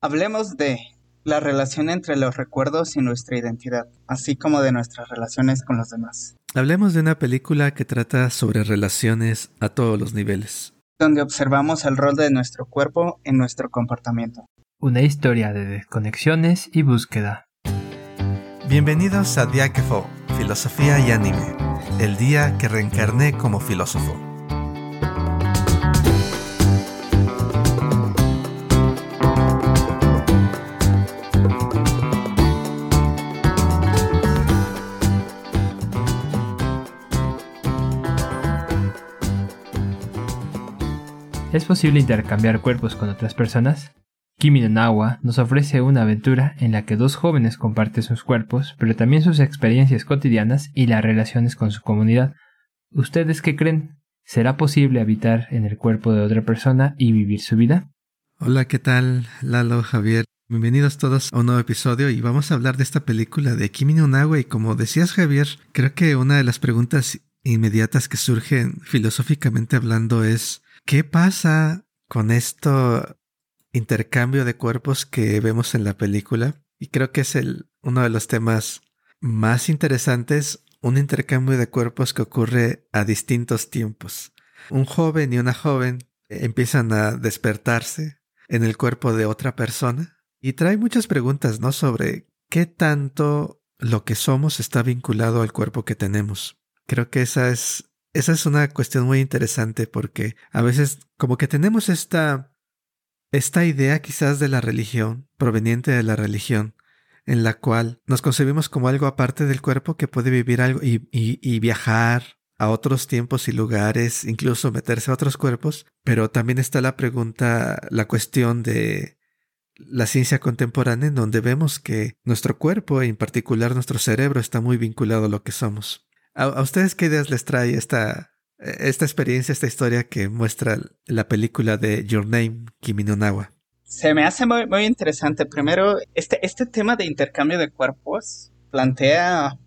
Hablemos de la relación entre los recuerdos y nuestra identidad, así como de nuestras relaciones con los demás. Hablemos de una película que trata sobre relaciones a todos los niveles. Donde observamos el rol de nuestro cuerpo en nuestro comportamiento. Una historia de desconexiones y búsqueda. Bienvenidos a Diáquefo, Filosofía y Anime, el día que reencarné como filósofo. ¿Es posible intercambiar cuerpos con otras personas? Kimi no Nawa nos ofrece una aventura en la que dos jóvenes comparten sus cuerpos, pero también sus experiencias cotidianas y las relaciones con su comunidad. ¿Ustedes qué creen? ¿Será posible habitar en el cuerpo de otra persona y vivir su vida? Hola, ¿qué tal? Lalo, Javier. Bienvenidos todos a un nuevo episodio y vamos a hablar de esta película de Kimi no Nawa y como decías Javier, creo que una de las preguntas inmediatas que surgen filosóficamente hablando es ¿Qué pasa con esto intercambio de cuerpos que vemos en la película? Y creo que es el, uno de los temas más interesantes, un intercambio de cuerpos que ocurre a distintos tiempos. Un joven y una joven empiezan a despertarse en el cuerpo de otra persona y trae muchas preguntas, ¿no? Sobre qué tanto lo que somos está vinculado al cuerpo que tenemos. Creo que esa es esa es una cuestión muy interesante porque a veces como que tenemos esta, esta idea quizás de la religión, proveniente de la religión, en la cual nos concebimos como algo aparte del cuerpo que puede vivir algo y, y, y viajar a otros tiempos y lugares, incluso meterse a otros cuerpos, pero también está la pregunta, la cuestión de la ciencia contemporánea en donde vemos que nuestro cuerpo, en particular nuestro cerebro, está muy vinculado a lo que somos. ¿A, ustedes qué ideas les trae esta, esta experiencia, esta historia que muestra la película de Your Name, Kimi no Nawa? Se me hace muy, muy interesante. Primero, este, este tema de intercambio de cuerpos plantea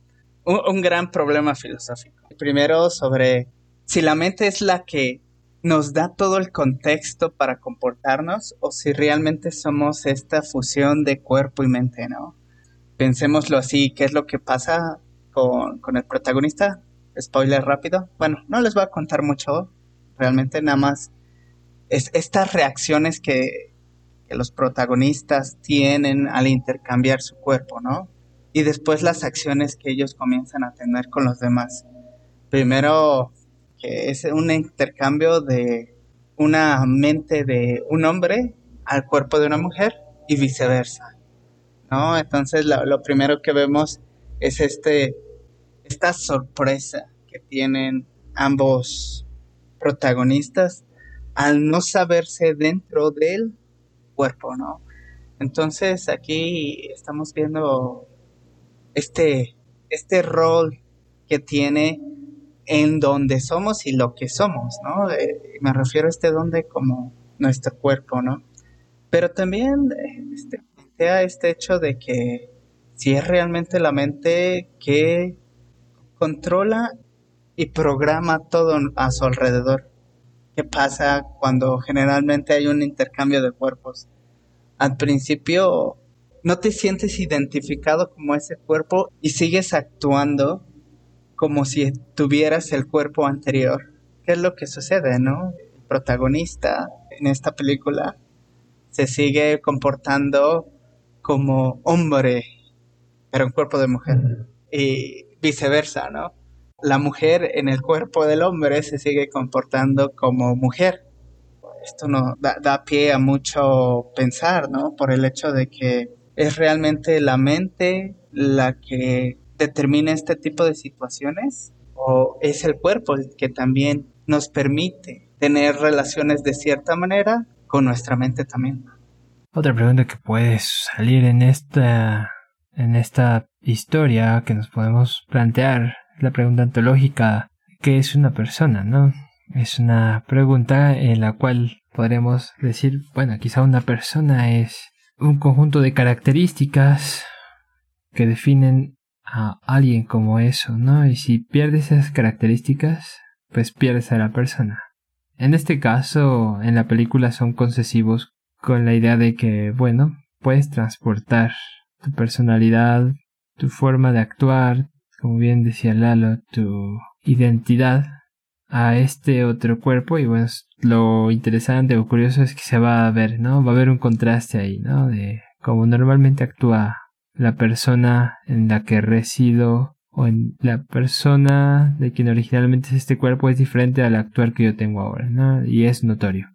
un, un gran problema filosófico. Primero, sobre si la mente es la que nos da todo el contexto para comportarnos o si realmente somos esta fusión de cuerpo y mente, ¿no? Pensémoslo así, ¿qué es lo que pasa con, el protagonista. Spoiler rápido. Bueno, no les voy a contar mucho. Realmente nada más es estas reacciones que, que los protagonistas tienen al intercambiar su cuerpo, ¿no? Y después las acciones que ellos comienzan a tener con los demás. Primero, que es un intercambio de una mente de un hombre al cuerpo de una mujer y viceversa, ¿no? Entonces lo primero que vemos es este, esta sorpresa que tienen ambos protagonistas al no saberse dentro del cuerpo, ¿no? Entonces aquí estamos viendo este, este rol que tiene en donde somos y lo que somos, ¿no? Eh, me refiero a este donde como nuestro cuerpo, ¿no? Pero también eh, este, este hecho de que si es realmente la mente que controla y programa todo a su alrededor. ¿Qué pasa cuando generalmente hay un intercambio de cuerpos? Al principio no te sientes identificado como ese cuerpo y sigues actuando como si tuvieras el cuerpo anterior. ¿Qué es lo que sucede, no? El protagonista en esta película se sigue comportando como hombre pero en cuerpo de mujer. Y viceversa, ¿no? La mujer en el cuerpo del hombre se sigue comportando como mujer. Esto no da, pie a mucho pensar, ¿no? Por el hecho de que es realmente la mente la que determina este tipo de situaciones o es el cuerpo el que también nos permite tener relaciones de cierta manera con nuestra mente también. Otra pregunta que puede salir en esta en esta historia que nos podemos plantear la pregunta antológica ¿qué es una persona? ¿no? Es una pregunta en la cual podremos decir, bueno, quizá una persona es un conjunto de características que definen a alguien como eso, ¿no? Y si pierdes esas características, pues pierdes a la persona. En este caso, en la película son concesivos con la idea de que, bueno, puedes transportar tu personalidad, tu forma de actuar, como bien decía Lalo, tu identidad a este otro cuerpo y bueno, lo interesante o curioso es que se va a ver, ¿no? Va a haber un contraste ahí, ¿no? De cómo normalmente actúa la persona en la que resido o en la persona de quien originalmente es este cuerpo es diferente al actuar que yo tengo ahora, ¿no? Y es notorio.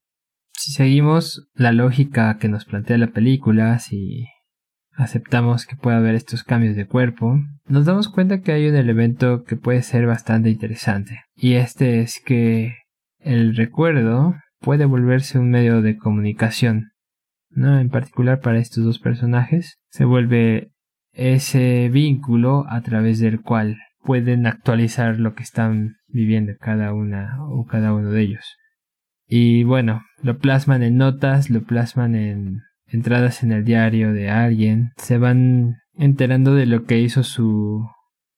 Si seguimos la lógica que nos plantea la película, si aceptamos que puede haber estos cambios de cuerpo, nos damos cuenta que hay un elemento que puede ser bastante interesante. Y este es que el recuerdo puede volverse un medio de comunicación. ¿no? En particular para estos dos personajes, se vuelve ese vínculo a través del cual pueden actualizar lo que están viviendo cada una o cada uno de ellos. Y bueno, lo plasman en notas, lo plasman en entradas en el diario de alguien, se van enterando de lo que hizo su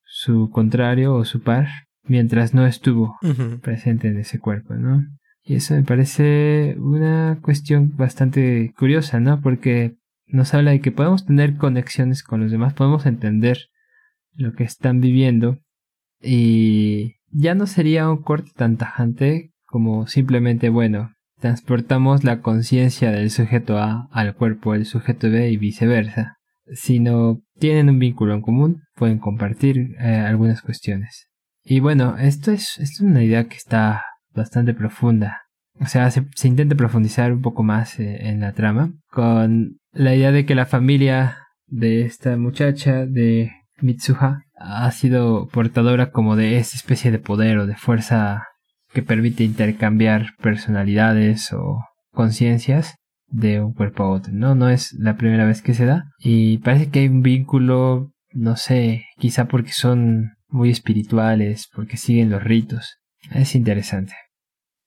su contrario o su par mientras no estuvo presente en ese cuerpo, ¿no? Y eso me parece una cuestión bastante curiosa, ¿no? Porque nos habla de que podemos tener conexiones con los demás, podemos entender lo que están viviendo y ya no sería un corte tan tajante como simplemente, bueno, transportamos la conciencia del sujeto A al cuerpo del sujeto B y viceversa, sino tienen un vínculo en común, pueden compartir eh, algunas cuestiones. Y bueno, esto es, esto es una idea que está bastante profunda. O sea, se, intenta profundizar un poco más eh, en la trama con la idea de que la familia de esta muchacha, de Mitsuha, ha sido portadora como de esta especie de poder o de fuerza que permite intercambiar personalidades o conciencias de un cuerpo a otro, ¿no? No es la primera vez que se da y parece que hay un vínculo, no sé, quizá porque son muy espirituales, porque siguen los ritos. Es interesante.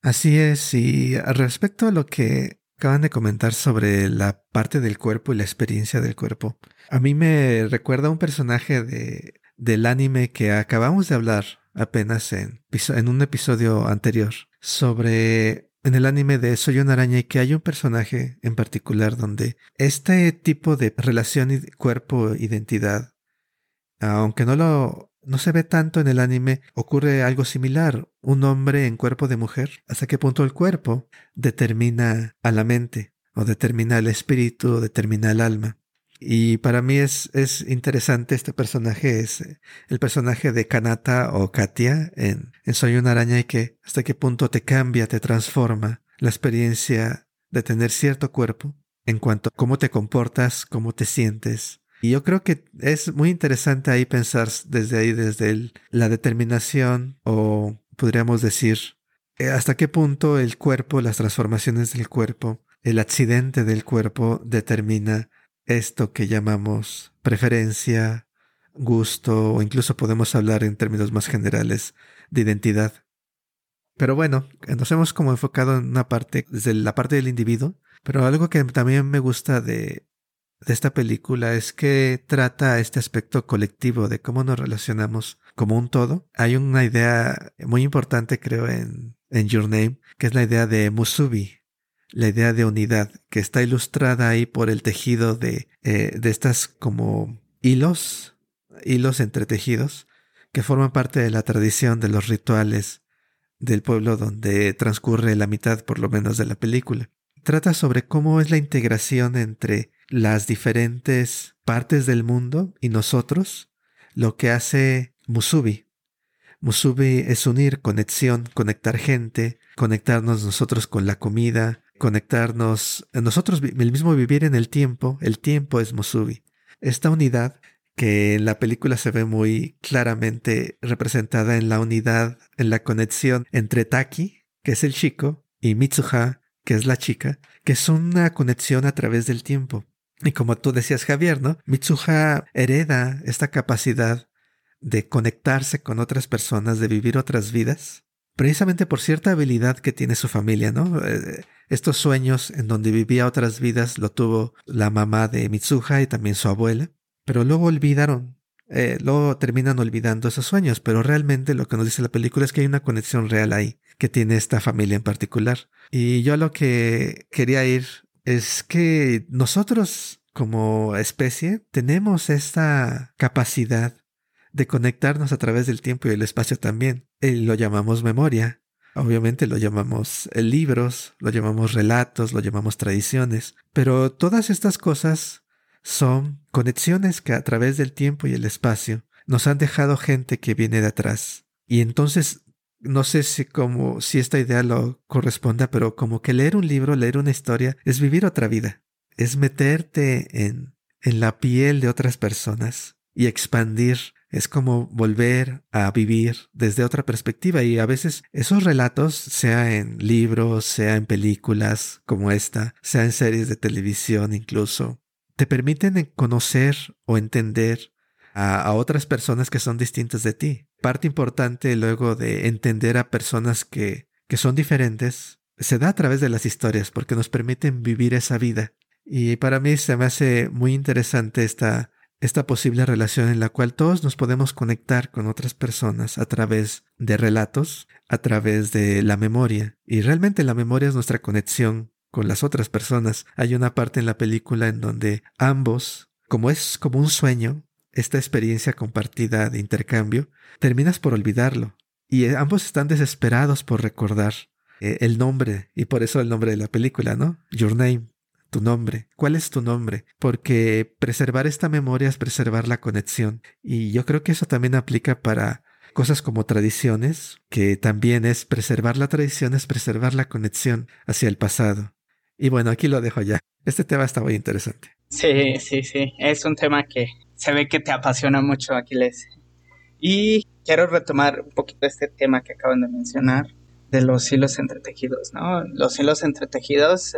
Así es, y respecto a lo que acaban de comentar sobre la parte del cuerpo y la experiencia del cuerpo, a mí me recuerda un personaje de, del anime que acabamos de hablar apenas en, en un episodio anterior sobre en el anime de Soy una araña y que hay un personaje en particular donde este tipo de relación cuerpo-identidad, aunque no lo no se ve tanto en el anime, ocurre algo similar. Un hombre en cuerpo de mujer. ¿Hasta qué punto el cuerpo determina a la mente? O determina el espíritu, o determina el alma. Y para mí es, es interesante este personaje, es el personaje de Kanata o Katia en, en Soy una araña y que hasta qué punto te cambia, te transforma la experiencia de tener cierto cuerpo en cuanto a cómo te comportas, cómo te sientes. Y yo creo que es muy interesante ahí pensar desde ahí, desde el, la determinación o podríamos decir eh, hasta qué punto el cuerpo, las transformaciones del cuerpo, el accidente del cuerpo determina esto que llamamos preferencia, gusto o incluso podemos hablar en términos más generales de identidad. Pero bueno, nos hemos como enfocado en una parte, desde la parte del individuo, pero algo que también me gusta de, de esta película es que trata este aspecto colectivo de cómo nos relacionamos como un todo. Hay una idea muy importante creo en, en Your Name, que es la idea de Musubi, la idea de unidad, que está ilustrada ahí por el tejido de, eh, de estas como hilos, hilos entretejidos, que forman parte de la tradición de los rituales del pueblo donde transcurre la mitad por lo menos de la película. Trata sobre cómo es la integración entre las diferentes partes del mundo y nosotros, lo que hace Musubi. Musubi es unir, conexión, conectar gente, conectarnos nosotros con la comida, conectarnos, nosotros el mismo vivir en el tiempo, el tiempo es Musubi. Esta unidad que en la película se ve muy claramente representada en la unidad, en la conexión entre Taki, que es el chico, y Mitsuha, que es la chica, que es una conexión a través del tiempo. Y como tú decías, Javier, ¿no? Mitsuha hereda esta capacidad de conectarse con otras personas, de vivir otras vidas, precisamente por cierta habilidad que tiene su familia, ¿no? Eh, estos sueños en donde vivía otras vidas lo tuvo la mamá de Mitsuha y también su abuela, pero luego olvidaron, eh, luego terminan olvidando esos sueños, pero realmente lo que nos dice la película es que hay una conexión real ahí que tiene esta familia en particular. Y yo lo que quería ir es que nosotros como especie tenemos esta capacidad de conectarnos a través del tiempo y el espacio también. Y lo llamamos memoria. Obviamente lo llamamos eh, libros, lo llamamos relatos, lo llamamos tradiciones, pero todas estas cosas son conexiones que a través del tiempo y el espacio nos han dejado gente que viene de atrás. Y entonces, no sé si como si esta idea lo corresponda, pero como que leer un libro, leer una historia, es vivir otra vida. Es meterte en, en la piel de otras personas y expandir es como volver a vivir desde otra perspectiva y a veces esos relatos, sea en libros, sea en películas como esta, sea en series de televisión incluso, te permiten conocer o entender a, otras personas que son distintas de ti. Parte importante luego de entender a personas que, que son diferentes se da a través de las historias porque nos permiten vivir esa vida. Y para mí se me hace muy interesante esta esta posible relación en la cual todos nos podemos conectar con otras personas a través de relatos, a través de la memoria. Y realmente la memoria es nuestra conexión con las otras personas. Hay una parte en la película en donde ambos, como es como un sueño, esta experiencia compartida de intercambio, terminas por olvidarlo. Y ambos están desesperados por recordar eh, el nombre, y por eso el nombre de la película, ¿no? Your Name tu nombre. ¿Cuál es tu nombre? Porque preservar esta memoria es preservar la conexión. Y yo creo que eso también aplica para cosas como tradiciones, que también es preservar la tradición, es preservar la conexión hacia el pasado. Y bueno, aquí lo dejo ya. Este tema está muy interesante. Sí, sí, sí. Es un tema que se ve que te apasiona mucho, Aquiles. Y quiero retomar un poquito este tema que acaban de mencionar de los hilos entretejidos, ¿no? Los hilos entretejidos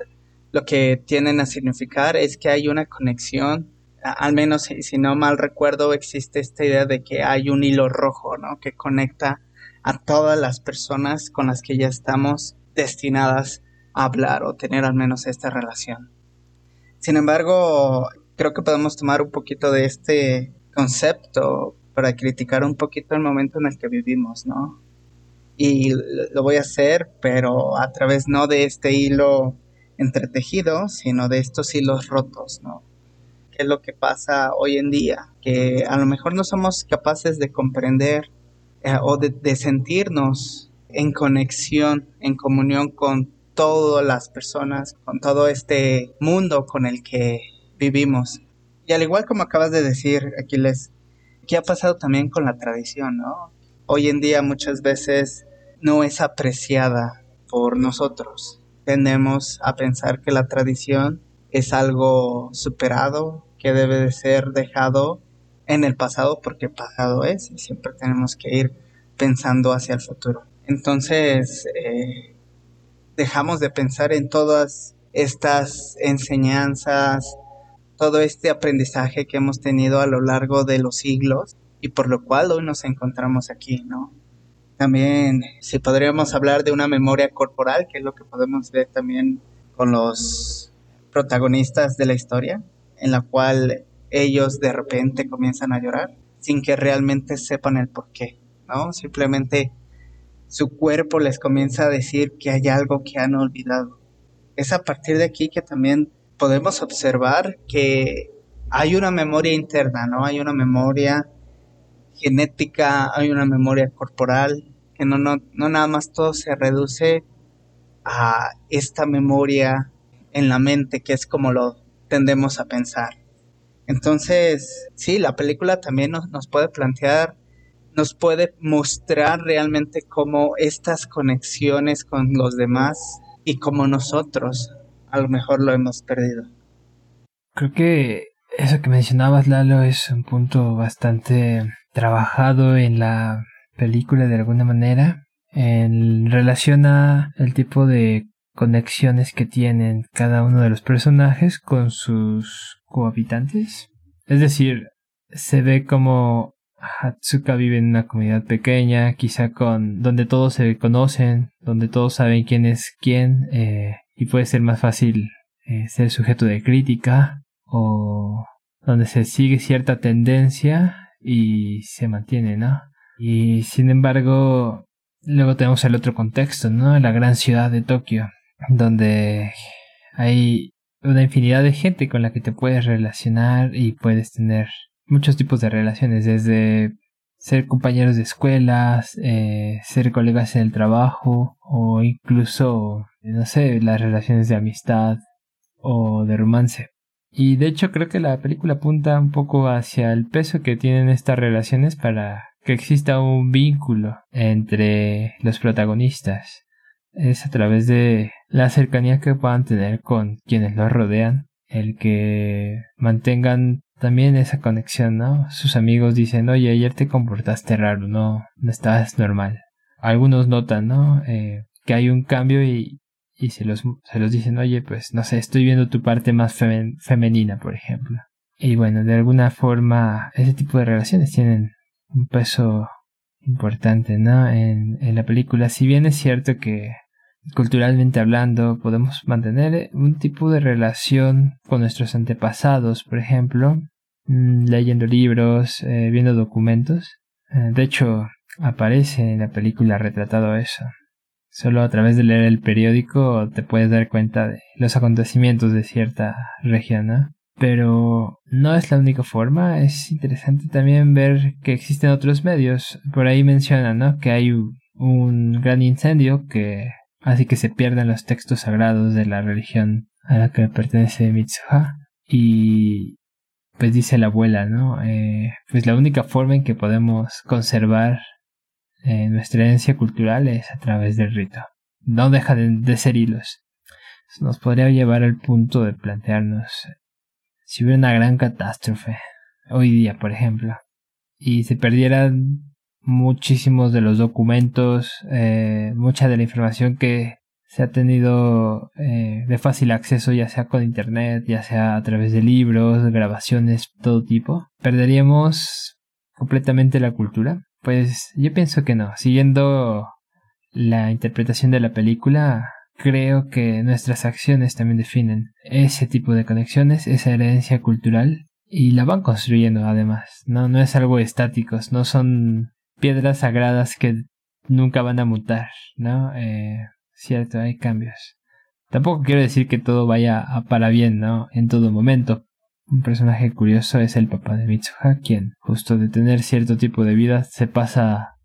lo que tienen a significar es que hay una conexión, al menos si, no mal recuerdo, existe esta idea de que hay un hilo rojo, ¿no? Que conecta a todas las personas con las que ya estamos destinadas a hablar o tener al menos esta relación. Sin embargo, creo que podemos tomar un poquito de este concepto para criticar un poquito el momento en el que vivimos, ¿no? Y lo voy a hacer, pero a través no de este hilo entretejido, sino de estos hilos rotos, ¿no? ¿Qué es lo que pasa hoy en día? Que a lo mejor no somos capaces de comprender eh, o de, sentirnos en conexión, en comunión con todas las personas, con todo este mundo con el que vivimos. Y al igual como acabas de decir, Aquiles, ¿qué ha pasado también con la tradición, no? Hoy en día muchas veces no es apreciada por nosotros tendemos a pensar que la tradición es algo superado, que debe de ser dejado en el pasado porque pasado es y siempre tenemos que ir pensando hacia el futuro. Entonces, eh, dejamos de pensar en todas estas enseñanzas, todo este aprendizaje que hemos tenido a lo largo de los siglos y por lo cual hoy nos encontramos aquí, ¿no? También, si podríamos hablar de una memoria corporal, que es lo que podemos ver también con los protagonistas de la historia, en la cual ellos de repente comienzan a llorar sin que realmente sepan el por qué, ¿no? Simplemente su cuerpo les comienza a decir que hay algo que han olvidado. Es a partir de aquí que también podemos observar que hay una memoria interna, ¿no? Hay una memoria genética, hay una memoria corporal, que no, no, no nada más todo se reduce a esta memoria en la mente, que es como lo tendemos a pensar. Entonces, sí, la película también nos, nos puede plantear, nos puede mostrar realmente cómo estas conexiones con los demás y como nosotros a lo mejor lo hemos perdido. Creo que eso que mencionabas, Lalo, es un punto bastante trabajado en la película de alguna manera en relación a el tipo de conexiones que tienen cada uno de los personajes con sus cohabitantes. Es decir, se ve como Hatsuka vive en una comunidad pequeña, quizá con donde todos se conocen, donde todos saben quién es quién, eh, y puede ser más fácil eh, ser sujeto de crítica, o donde se sigue cierta tendencia y se mantiene, ¿no? Y sin embargo, luego tenemos el otro contexto, ¿no? La gran ciudad de Tokio, donde hay una infinidad de gente con la que te puedes relacionar y puedes tener muchos tipos de relaciones, desde ser compañeros de escuelas, eh, ser colegas en el trabajo o incluso, no sé, las relaciones de amistad o de romance. Y de hecho creo que la película apunta un poco hacia el peso que tienen estas relaciones para que exista un vínculo entre los protagonistas. Es a través de la cercanía que puedan tener con quienes los rodean, el que mantengan también esa conexión, ¿no? Sus amigos dicen, oye, ayer te comportaste raro, no, no estabas normal. Algunos notan, ¿no? Eh, que hay un cambio y, y se los, se los dicen, oye, pues no sé, estoy viendo tu parte más femenina, por ejemplo. Y bueno, de alguna forma, ese tipo de relaciones tienen un peso importante, ¿no? En, la película, si bien es cierto que culturalmente hablando podemos mantener un tipo de relación con nuestros antepasados, por ejemplo, mm, leyendo libros, eh, viendo documentos. Eh, de hecho, aparece en la película retratado eso. Solo a través de leer el periódico te puedes dar cuenta de los acontecimientos de cierta región, ¿no? Pero no es la única forma, es interesante también ver que existen otros medios. Por ahí mencionan, ¿no? Que hay un gran incendio que hace que se pierdan los textos sagrados de la religión a la que pertenece Mitsuha. Y pues dice la abuela, ¿no? Eh, pues la única forma en que podemos conservar eh, nuestra herencia cultural es a través del rito. No deja de, ser hilos. Nos podría llevar al punto de plantearnos si hubiera una gran catástrofe hoy día, por ejemplo, y se perdieran muchísimos de los documentos, eh, mucha de la información que se ha tenido eh, de fácil acceso, ya sea con internet, ya sea a través de libros, grabaciones, todo tipo, perderíamos completamente la cultura. Pues yo pienso que no. Siguiendo la interpretación de la película, creo que nuestras acciones también definen ese tipo de conexiones, esa herencia cultural, y la van construyendo además. No, no es algo estático, no son piedras sagradas que nunca van a mutar, ¿no? Eh, cierto, hay cambios. Tampoco quiero decir que todo vaya a para bien, ¿no? En todo momento, un personaje curioso es el papá de Mitsuha, quien, justo de tener cierto tipo de vida, se pasa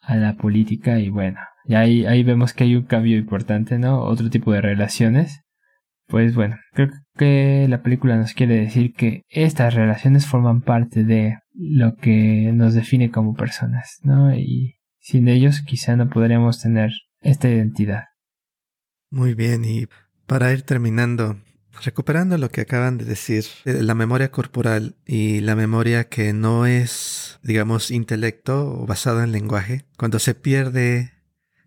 a la política y bueno, y ahí, ahí vemos que hay un cambio importante, ¿no? Otro tipo de relaciones. Pues bueno, creo que la película nos quiere decir que estas relaciones forman parte de lo que nos define como personas, ¿no? Y sin ellos quizá no podríamos tener esta identidad. Muy bien, y para ir terminando, Recuperando lo que acaban de decir, eh, la memoria corporal y la memoria que no es, digamos, intelecto o basado en lenguaje, cuando se pierde,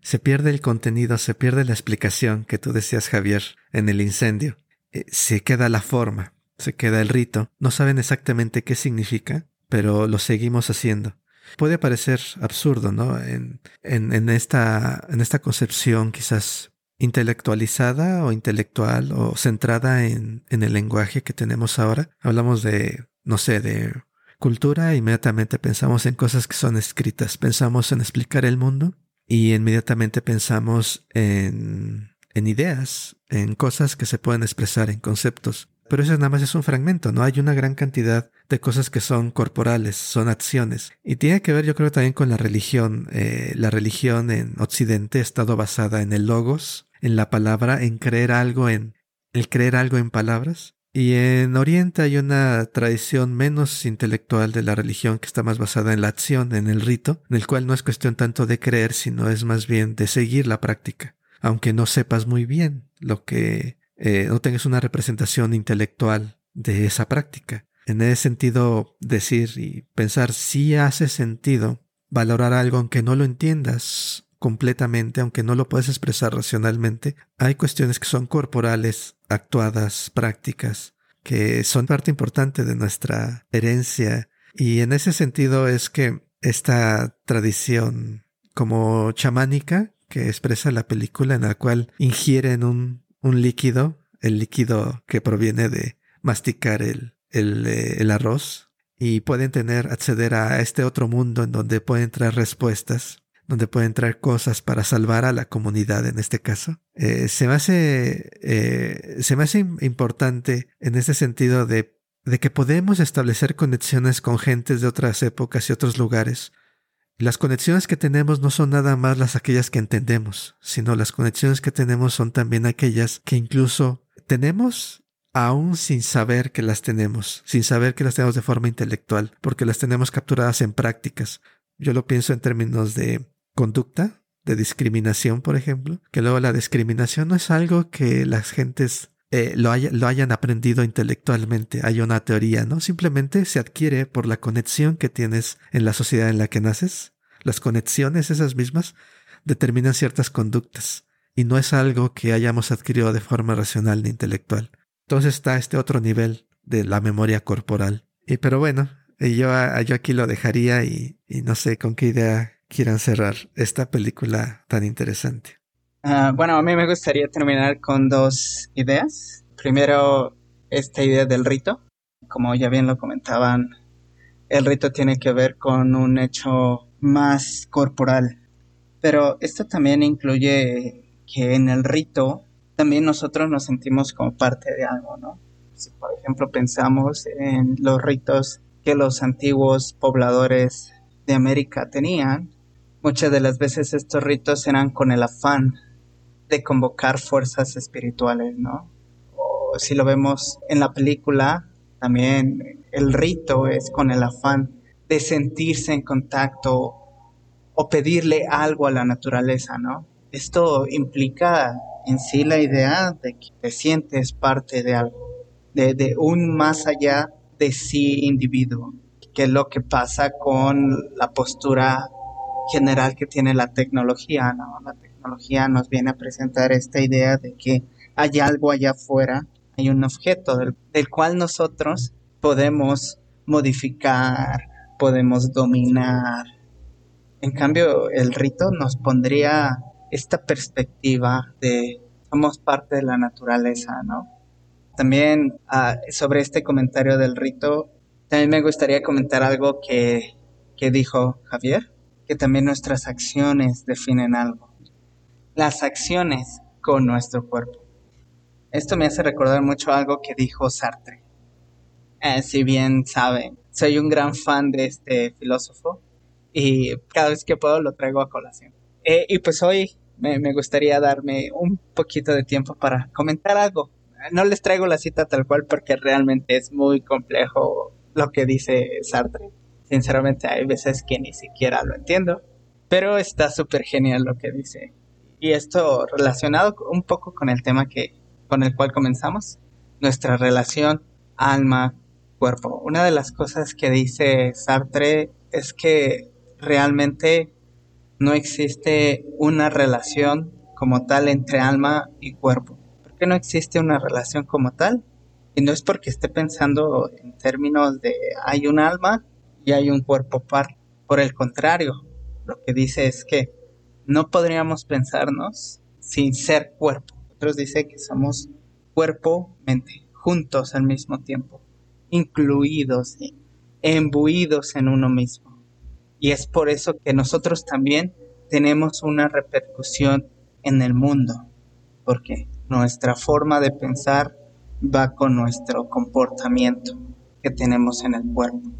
se pierde el contenido, se pierde la explicación que tú decías, Javier, en el incendio, eh, se queda la forma, se queda el rito, no saben exactamente qué significa, pero lo seguimos haciendo. Puede parecer absurdo, ¿no? En, en, en esta, en esta concepción quizás intelectualizada o intelectual o centrada en, en el lenguaje que tenemos ahora. Hablamos de, no sé, de cultura, inmediatamente pensamos en cosas que son escritas, pensamos en explicar el mundo y inmediatamente pensamos en, en ideas, en cosas que se pueden expresar, en conceptos. Pero eso nada más es un fragmento, ¿no? Hay una gran cantidad de cosas que son corporales, son acciones. Y tiene que ver, yo creo, también con la religión. Eh, la religión en Occidente ha estado basada en el logos, en la palabra, en creer algo en, el creer algo en palabras. Y en Oriente hay una tradición menos intelectual de la religión que está más basada en la acción, en el rito, en el cual no es cuestión tanto de creer, sino es más bien de seguir la práctica, aunque no sepas muy bien lo que, eh, no tengas una representación intelectual de esa práctica. En ese sentido, decir y pensar si hace sentido valorar algo aunque no lo entiendas completamente, aunque no lo puedes expresar racionalmente, hay cuestiones que son corporales, actuadas, prácticas, que son parte importante de nuestra herencia. Y en ese sentido es que esta tradición como chamánica que expresa la película en la cual ingieren un, un líquido, el líquido que proviene de masticar el, el, eh, el arroz, y pueden tener, acceder a este otro mundo en donde pueden traer respuestas donde pueden traer cosas para salvar a la comunidad en este caso. Eh, se me hace, eh, se me hace importante en ese sentido de, de que podemos establecer conexiones con gentes de otras épocas y otros lugares. Las conexiones que tenemos no son nada más las aquellas que entendemos, sino las conexiones que tenemos son también aquellas que incluso tenemos aún sin saber que las tenemos, sin saber que las tenemos de forma intelectual, porque las tenemos capturadas en prácticas. Yo lo pienso en términos de conducta, de discriminación, por ejemplo, que luego la discriminación no es algo que las gentes eh, lo, hayan aprendido intelectualmente, hay una teoría, ¿no? Simplemente se adquiere por la conexión que tienes en la sociedad en la que naces. Las conexiones esas mismas determinan ciertas conductas y no es algo que hayamos adquirido de forma racional ni intelectual. Entonces está este otro nivel de la memoria corporal. Y pero bueno, yo, yo aquí lo dejaría y, y no sé con qué idea quieran cerrar esta película tan interesante. Uh, bueno, a mí me gustaría terminar con dos ideas. Primero, esta idea del rito. Como ya bien lo comentaban, el rito tiene que ver con un hecho más corporal. Pero esto también incluye que en el rito también nosotros nos sentimos como parte de algo, ¿no? Si por ejemplo pensamos en los ritos que los antiguos pobladores de América tenían, Muchas de las veces estos ritos eran con el afán de convocar fuerzas espirituales, ¿no? O si lo vemos en la película, también el rito es con el afán de sentirse en contacto o pedirle algo a la naturaleza, ¿no? Esto implica en sí la idea de que te sientes parte de algo, de, de un más allá de sí individuo, que es lo que pasa con la postura general que tiene la tecnología, ¿no? La tecnología nos viene a presentar esta idea de que hay algo allá afuera, hay un objeto del, cual nosotros podemos modificar, podemos dominar. En cambio, el rito nos pondría esta perspectiva de somos parte de la naturaleza, ¿no? También ah, sobre este comentario del rito, también me gustaría comentar algo que, que dijo Javier que también nuestras acciones definen algo. Las acciones con nuestro cuerpo. Esto me hace recordar mucho algo que dijo Sartre. Eh, si bien saben, soy un gran fan de este filósofo y cada vez que puedo lo traigo a colación. Eh, y pues hoy me, me, gustaría darme un poquito de tiempo para comentar algo. No les traigo la cita tal cual porque realmente es muy complejo lo que dice Sartre. Sinceramente hay veces que ni siquiera lo entiendo, pero está súper genial lo que dice. Y esto relacionado un poco con el tema que con el cual comenzamos, nuestra relación alma-cuerpo. Una de las cosas que dice Sartre es que realmente no existe una relación como tal entre alma y cuerpo. ¿Por qué no existe una relación como tal? Y no es porque esté pensando en términos de hay un alma y hay un cuerpo par. Por el contrario, lo que dice es que no podríamos pensarnos sin ser cuerpo. Otros dice que somos cuerpo, mente, juntos al mismo tiempo, incluidos, embuidos en uno mismo. Y es por eso que nosotros también tenemos una repercusión en el mundo, porque nuestra forma de pensar va con nuestro comportamiento que tenemos en el cuerpo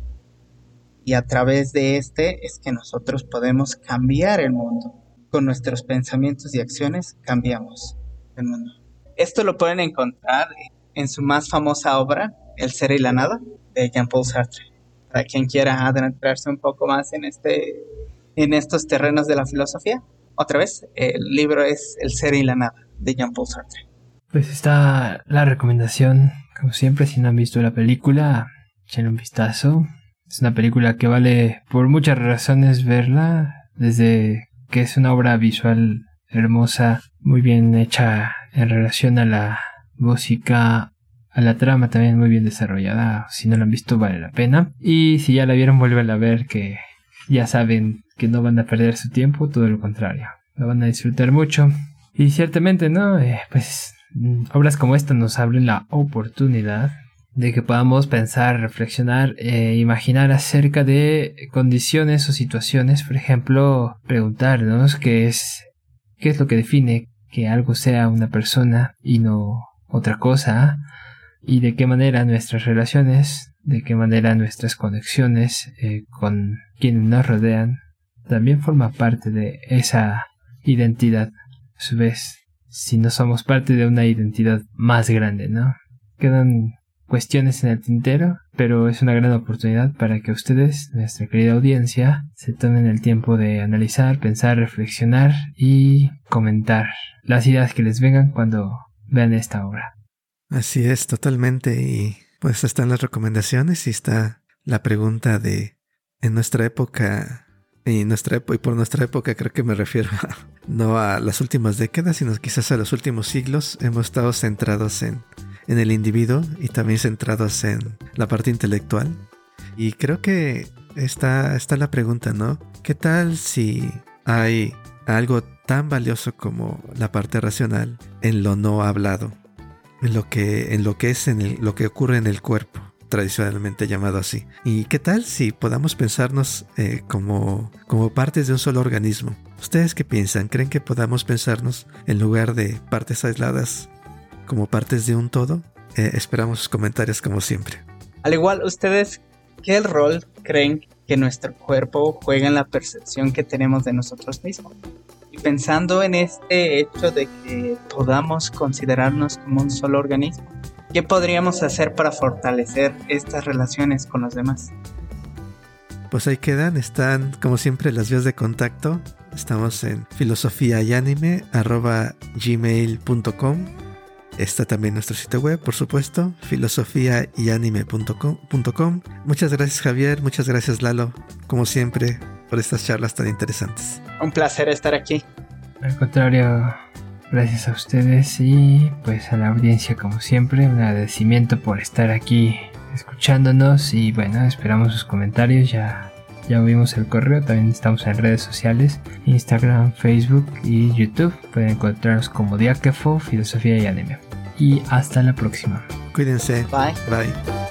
y a través de este es que nosotros podemos cambiar el mundo. Con nuestros pensamientos y acciones cambiamos el mundo. Esto lo pueden encontrar en su más famosa obra, El ser y la nada, de Jean-Paul Sartre. Para quien quiera adentrarse un poco más en, este, en estos terrenos de la filosofía, otra vez, el libro es El ser y la nada, de Jean-Paul Sartre. Pues está la recomendación, como siempre, si no han visto la película, echen un vistazo. Es una película que vale por muchas razones verla, desde que es una obra visual hermosa, muy bien hecha en relación a la música, a la trama también muy bien desarrollada. Si no la han visto vale la pena. Y si ya la vieron vuelven a ver que ya saben que no van a perder su tiempo, todo lo contrario. La van a disfrutar mucho. Y ciertamente, ¿no? Eh, pues obras como esta nos abren la oportunidad de que podamos pensar, reflexionar, e imaginar acerca de condiciones o situaciones, por ejemplo, preguntarnos qué es, qué es lo que define que algo sea una persona y no otra cosa, y de qué manera nuestras relaciones, de qué manera nuestras conexiones eh, con quienes nos rodean, también forma parte de esa identidad. A su vez, si no somos parte de una identidad más grande, ¿no? Quedan cuestiones en el tintero, pero es una gran oportunidad para que ustedes, nuestra querida audiencia, se tomen el tiempo de analizar, pensar, reflexionar y comentar las ideas que les vengan cuando vean esta obra. Así es, totalmente. Y pues están las recomendaciones y está la pregunta de en nuestra época y nuestra y por nuestra época creo que me refiero no a las últimas décadas, sino quizás a los últimos siglos hemos estado centrados en en el individuo y también centrados en la parte intelectual. Y creo que está, está la pregunta, ¿no? ¿Qué tal si hay algo tan valioso como la parte racional en lo no hablado? En lo que, en lo que es en lo que ocurre en el cuerpo tradicionalmente llamado así. ¿Y qué tal si podamos pensarnos eh, como, como partes de un solo organismo? ¿Ustedes qué piensan? ¿Creen que podamos pensarnos en lugar de partes aisladas como partes de un todo. Eh, esperamos sus comentarios como siempre. Al igual, ¿ustedes qué rol creen que nuestro cuerpo juega en la percepción que tenemos de nosotros mismos? Y pensando en este hecho de que podamos considerarnos como un solo organismo, ¿qué podríamos hacer para fortalecer estas relaciones con los demás? Pues ahí quedan, están como siempre las vías de contacto. Estamos en filosofía y anime gmail.com Está también nuestro sitio web, por supuesto, filosofiayanime.com. Muchas gracias Javier, muchas gracias Lalo, como siempre, por estas charlas tan interesantes. Un placer estar aquí. Al contrario, gracias a ustedes y pues a la audiencia como siempre, un agradecimiento por estar aquí escuchándonos y bueno, esperamos sus comentarios, ya ya vimos el correo, también estamos en redes sociales, Instagram, Facebook y YouTube. Pueden encontrarnos como Diáquefo, Filosofía y Anime y hasta la próxima. Cuídense. Bye. Bye.